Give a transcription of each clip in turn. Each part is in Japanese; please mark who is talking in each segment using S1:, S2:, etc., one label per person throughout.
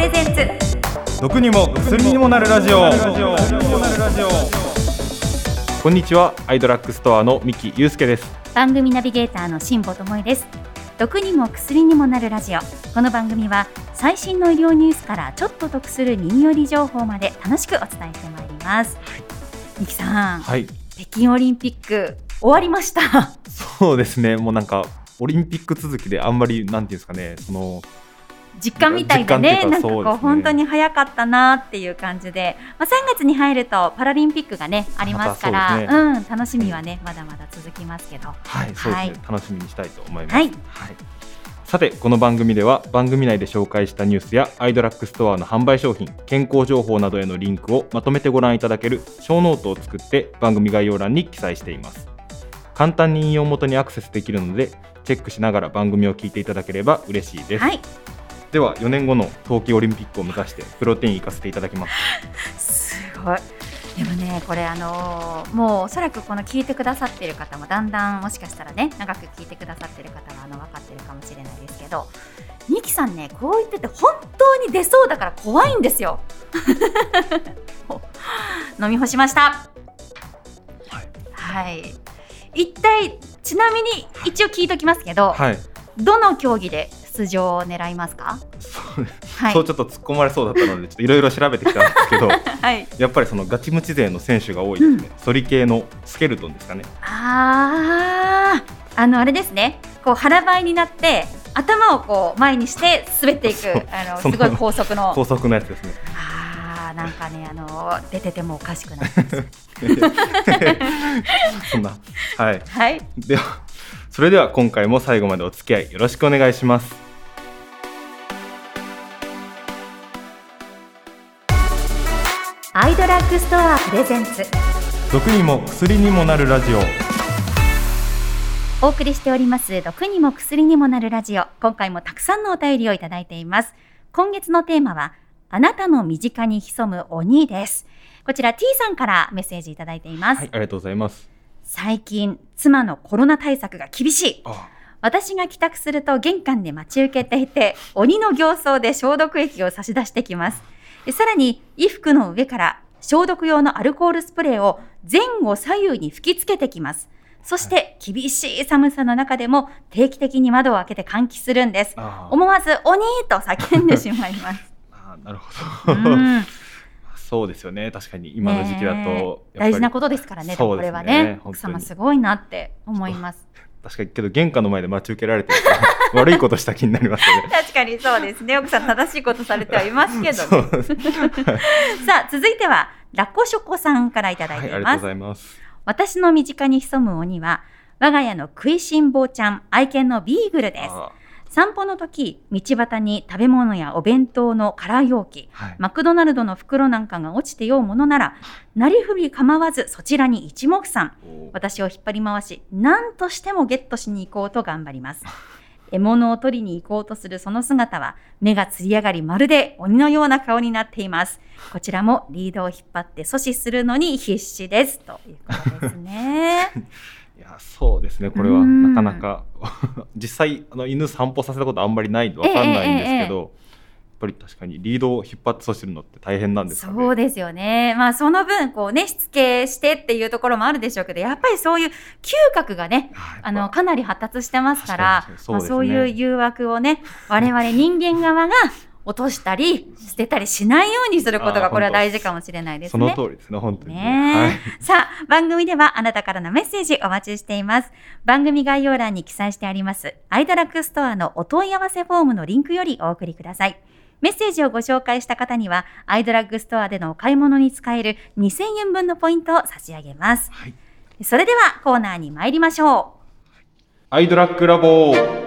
S1: プレゼンツ。
S2: 毒にも薬にもなるラジオ。こんにちはアイドラッグストアの三木祐介です。
S1: 番組ナビゲーターの辛坊智恵です。毒にも薬にもなるラジオ。この番組は最新の医療ニュースからちょっと得する耳寄り情報まで楽しくお伝えしてまいります、三木さん、
S2: はい。
S1: 北京オリンピック終わりました。
S2: そうですね。もうなんかオリンピック続きであんまりなんていうんですかね。その
S1: 実感みたいでねなんかこう本当に早かったなっていう感じで、まあ、3月に入るとパラリンピックがねありますから、
S2: またそう
S1: ん、楽しみはねまだまだ続きますけど。
S2: はいそうですね、
S1: はい。
S2: 楽しみにしたいと思います。
S1: はい。
S2: さてこの番組では番組内で紹介したニュースやアイドラッグストアの販売商品健康情報などへのリンクをまとめてご覧いただけるショーノートを作って番組概要欄に記載しています。簡単に引用元にアクセスできるのでチェックしながら番組を聞いていただければ嬉しいです、
S1: はい
S2: では4年後の冬季オリンピックを目指してプロテイン行かせていただきます。
S1: すごい。でもねこれあのーもうおそらくこの聞いてくださっている方もだんだんもしかしたらね長く聞いてくださっている方はあの分かってるかもしれないですけどミキさんねこう言ってて本当に出そうだから怖いんですよ。飲み干しました。
S2: はい。
S1: はい。一体ちなみに一応聞いときますけど、
S2: はい。
S1: どの競技で出場を狙いますか？
S2: そう
S1: はい。
S2: そうちょっと突っ込まれそうだったのでちょっといろいろ調べてきたんですけど
S1: はい。
S2: やっぱりそのガチムチ勢の選手が多いですね、反り系のスケルトンですかね。
S1: あー。あのあれですね。こう腹ばいになって頭をこう前にして滑っていくあのすごい高速の。
S2: 高速のやつですね。
S1: あーなんかねあの出ててもおかしくない
S2: そんな。はい。
S1: はい。
S2: ではそれでは今回も最後までお付き合いよろしくお願いします
S1: ッグストアプレゼンツ。
S2: 毒にも薬にもなるラジオ。
S1: お送りしております。毒にも薬にもなるラジオ。今回もたくさんのお便りをいただいています。今月のテーマはあなたの身近に潜む鬼です。こちら T さんからメッセージいただいています、
S2: はいありがとうございます。
S1: 最近妻のコロナ対策が厳しい。
S2: あ。
S1: 私が帰宅すると玄関で待ち受けていて鬼の形相で消毒液を差し出してきます。でさらに衣服の上から消毒用のアルコールスプレーを前後左右に吹きつけてきます。そして厳しい寒さの中でも定期的に窓を開けて換気するんです。
S2: あ
S1: 思わず鬼と叫んでしまいます。
S2: あなるほ
S1: う
S2: ど、
S1: ん。
S2: そうですよね。確かに今の時期だ
S1: ね
S2: と
S1: え大事なことですからねでもこれはね。奥様すごいなって思います
S2: 確かにけど玄関の前で待ち受けられて 悪いことした気になりますよね。
S1: 確かにそうですね。奥さん正しいことされてはいますけどね。さあ続いてはラッコショコさんからいただい
S2: はい、
S1: ています、
S2: ありがとうございます。
S1: 私の身近に潜む鬼は我が家の食いしん坊ちゃん愛犬のビーグルです。
S2: あ
S1: 散歩の時道端に食べ物やお弁当の空容器
S2: はい、
S1: マクドナルドの袋なんかが落ちてようものならなりふり構わずそちらに一目散。
S2: お
S1: 私を引っ張り回し何としてもゲットしに行こうと頑張ります。獲物を取りに行こうとするその姿は目がつり上がりまるで鬼のような顔になっています。こちらもリードを引っ張って阻止するのに必死です。ということですね。
S2: いやそうですねこれは。
S1: うん。
S2: なかなか。実際あの犬散歩させたことあんまりないんでわかんないんですけど、やっぱり確かにリードを引っ張って阻止するのって大変なんですかね。
S1: そうですよね。まあその分こうねしつけしてっていうところもあるでしょうけどやっぱりそういう嗅覚がね
S2: はい
S1: あのかなり発達してますから
S2: 確かにそうね。
S1: まあ、そういう誘惑をね我々人間側が落としたり捨てたりしないようにすることがこれは大事かもしれないです
S2: その
S1: ね。
S2: 通りですね本当に。ね。はい。
S1: さあ番組ではあなたからのメッセージお待ちしています。番組概要欄に記載してありますアイドラッグストアのお問い合わせフォームのリンクよりお送りください。メッセージをご紹介した方にはアイドラッグストアでのお買い物に使える2000円分のポイントを差し上げます。
S2: はい。
S1: それではコーナーに参りましょう。
S2: アイドラッグラボ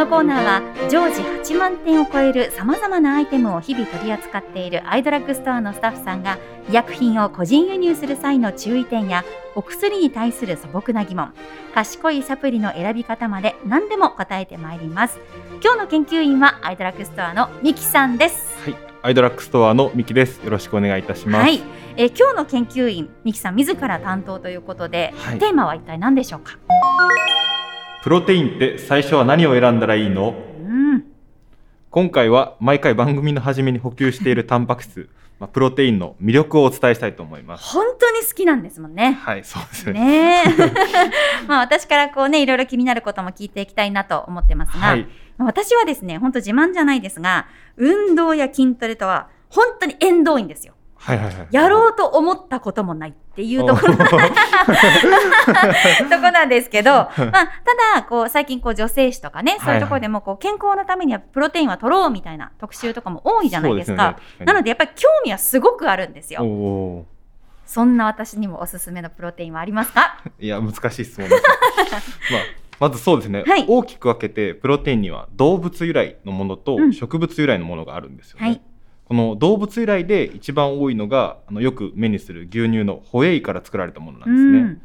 S1: のコーナーは常時8万点を超えるさまざまなアイテムを日々取り扱っているアイドラッグストアのスタッフさんが医薬品を個人輸入する際の注意点やお薬に対する素朴な疑問賢いサプリの選び方まで何でも答えてまいります。今日の研究員はアイドラッグストアのミキさんです。
S2: はいアイドラッグストアのミキです。よろしくお願いいたします。
S1: はい、えー今日の研究員ミキさん自ら担当ということで、
S2: はい。
S1: テーマは一体何でしょうか？
S2: プロテインって最初は何を選んだらいいの？今回は毎回番組の初めに補給しているタンパク質、まあ、プロテインの魅力をお伝えしたいと思います。
S1: 本当に好きなんですもんね。
S2: はい、そうですね。
S1: ねえ まあ私からこうねいろいろ気になることも聞いていきたいなと思ってますが、
S2: はい、
S1: まあ私はですね本当自慢じゃないですが運動や筋トレとは本当に縁遠いんですよ。
S2: はいはいはい。
S1: やろうと思ったこともないっていうところ。とこなんですけど、まあ、ただこう最近こう女性誌とかねそういうところでもこう健康のためにはプロテインは取ろうみたいな特集とかも多いじゃないですか。
S2: すね、
S1: なのでやっぱり興味はすごくあるんですよ。
S2: お
S1: そんな私にもおすすめのプロテインはありますか？
S2: いや難しい質問です。まあまずそうですね、
S1: はい。
S2: 大きく分けてプロテインには動物由来のものと
S1: うん。
S2: 植物由来のものがあるんですよね。
S1: はい
S2: この動物由来で一番多いのがあのよく目にする牛乳のホエイから作られたものなんですね。
S1: うん。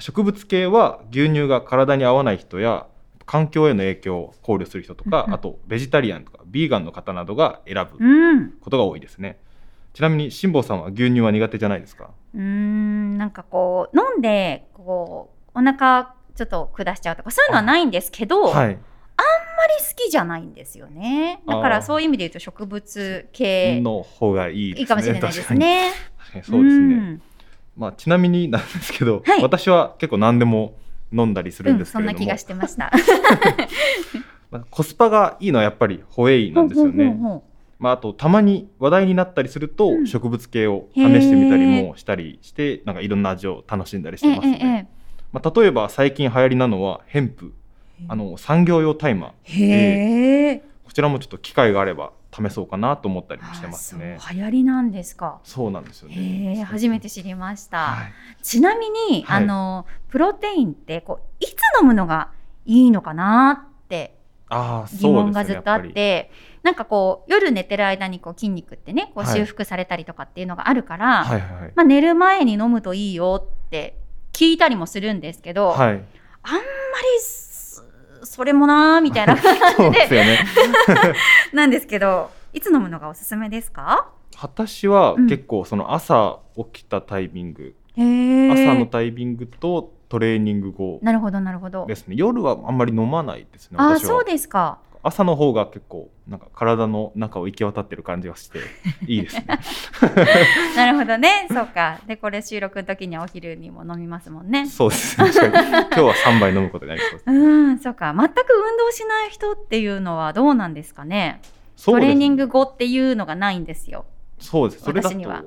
S2: 植物系は牛乳が体に合わない人や環境への影響を考慮する人とか、
S1: うん。
S2: あとベジタリアンとかビーガンの方などが選ぶ
S1: うん。
S2: ことが多いですね。ちなみに辛坊さんは牛乳は苦手じゃないですか？
S1: うーんなんかこう飲んでこうお腹ちょっと下しちゃうとかそういうのはないんですけど、あんまり
S2: はい。
S1: 好きじゃないんですよねだからそういう意味で言うと植物系
S2: の方がいいね。
S1: いいかもしれないです。ね。
S2: そうですね。
S1: ん
S2: まあちなみになんですけど、
S1: はい
S2: 私は結構何でも飲んだりする
S1: うんん、
S2: ですけれども、
S1: そんな気がしてました。
S2: まあコスパがいいのはやっぱりホエイなんですよね。まあ、あとたまに話題になったりすると、
S1: うん
S2: 植物系を試してみたりもしたりしてなんかいろんな味を楽しんだりしてますね。まあ、例えば最近流行りなのはヘンプあの産業用大麻
S1: ええへえ。
S2: こちらもちょっと機会があれば試そうかなと思ったりもしてますね
S1: 流行りなんですか。
S2: そうなんですよ
S1: へ
S2: ね。
S1: え、初めて知りました。
S2: はい
S1: ちなみに、
S2: はい
S1: あのプロテインってこういつ飲むのがいいのかなって
S2: ああ
S1: 疑問がずっとあって、なんかこう夜寝てる間にこう筋肉ってねこう
S2: はい
S1: 修復されたりとかっていうのがあるから、
S2: りはいはいはい
S1: まあ、寝る前に飲むといいよって聞いたりもするんですけど、
S2: はい。
S1: あんまりそそれもなーみたいな 感じで。
S2: ですよね。
S1: なんですけどいつ飲むのがおすすめですか？
S2: 私は
S1: うん。
S2: 結構その朝起きたタイミング、
S1: へー。
S2: 朝のタイミングとトレーニング後
S1: なるほどなるほど。
S2: ですね。夜はあんまり飲まないですね。
S1: あそうですか
S2: 朝の方が結構なんか体の中を行き渡ってる感じがして いいですね。
S1: なるほどね。そうか。でこれ収録の時にはお昼にも飲みますもんね。
S2: そうですね。今日は3杯飲むことになりそうです。
S1: うんそうか。全く運動しない人っていうのはどうなんですかね？
S2: そうです
S1: トレーニング後っていうのがないんですよ。
S2: そうです。それだとやっ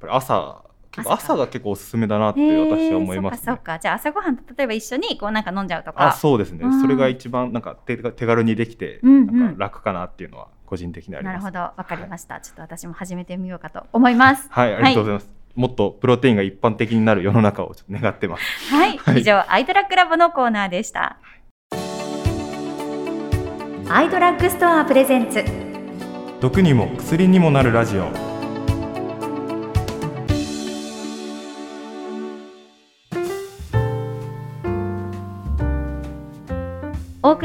S2: ぱり朝結構
S1: 朝
S2: が結構おすすめだなって私は思いますね。
S1: そうかそう。か。じゃあ朝ごはん例えば一緒にこうなんか飲んじゃうとか。
S2: あそうですね。
S1: うん。
S2: それが一番なんか手手軽にできて
S1: うんうん。
S2: なんか楽かなっていうのは個人的にあります。
S1: なるほど。わかりました、ちょっと私も始めてみようかと思います。
S2: はい、ありがとうございます。もっとプロテインが一般的になる世の中をちょっと願ってます。
S1: はい、
S2: はい。
S1: 以上アイドラッグラボのコーナーでした。アイドラッグストアプレゼンツ。
S2: 毒にも薬にもなるラジオ。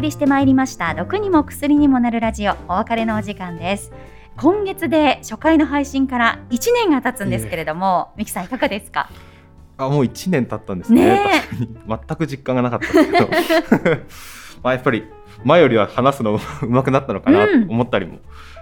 S1: 送りしてまいりました。毒にも薬にもなるラジオお別れのお時間です。今月で初回の配信から1年が経つんですけれども、ミキさんいかがですか？
S2: あもう1年経ったんですね。
S1: ね
S2: 全く実感がなかったんですけど。まあやっぱり前よりは話すのうまくなったのかなと思ったりも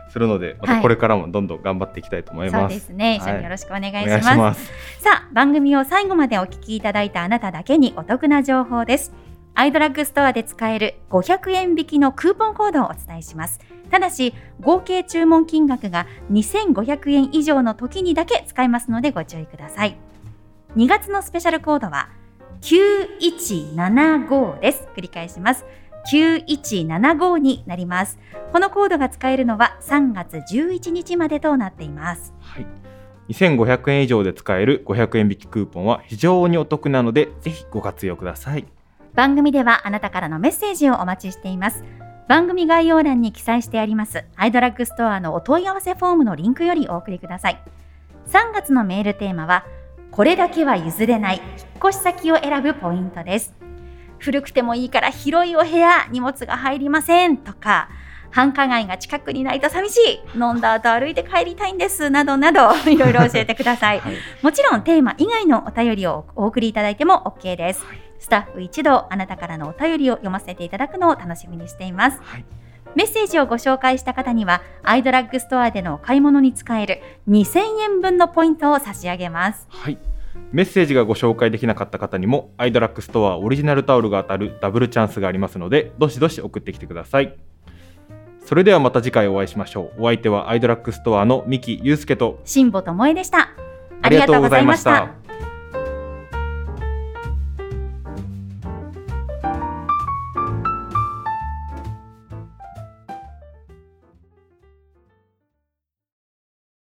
S2: するので、またこれからもどんどん頑張っていきたいと思い
S1: そう
S2: ます。
S1: ですね。一緒
S2: はい。
S1: によろしくお願いします,、
S2: お願いします。
S1: さあ番組を最後までお聞きいただいたあなただけにお得な情報ですアイドラッグストアで使える500円引きのクーポンコードをお伝えします。ただし合計注文金額が2500円以上の時にだけ使えますのでご注意ください。2月のスペシャルコードは9175です。繰り返します。9175になります。このコードが使えるのは3月11日までとなっています。
S2: はい。2500円以上で使える500円引きクーポンは非常にお得なのでぜひご活用ください。
S1: 番組ではあなたからのメッセージをお待ちしています。番組概要欄に記載してありますアイドラッグストアのお問い合わせフォームのリンクよりお送りください。3月のメールテーマはこれだけは譲れない引っ越し先を選ぶポイントです。古くてもいいから広いお部屋荷物が入りませんとか繁華街が近くにないと寂しい。飲んだ後歩いて帰りたいんです。などなど いろいろ教えてください。
S2: はい。
S1: もちろんテーマ以外のお便りをお送りいただいても OK です。
S2: はい。
S1: スタッフ一同あなたからのお便りを読ませていただくのを楽しみにしています。
S2: はい。
S1: メッセージをご紹介した方にはアイドラッグストアでのお買い物に使える2000円分のポイントを差し上げます。
S2: はい。メッセージがご紹介できなかった方にもアイドラッグストアオリジナルタオルが当たるダブルチャンスがありますのでどしどし送ってきてくださいそれではまた次回お会いしましょう。お相手はアイドラッグストアの三木祐介と
S1: 辛坊智恵でした。
S2: ありがとうございました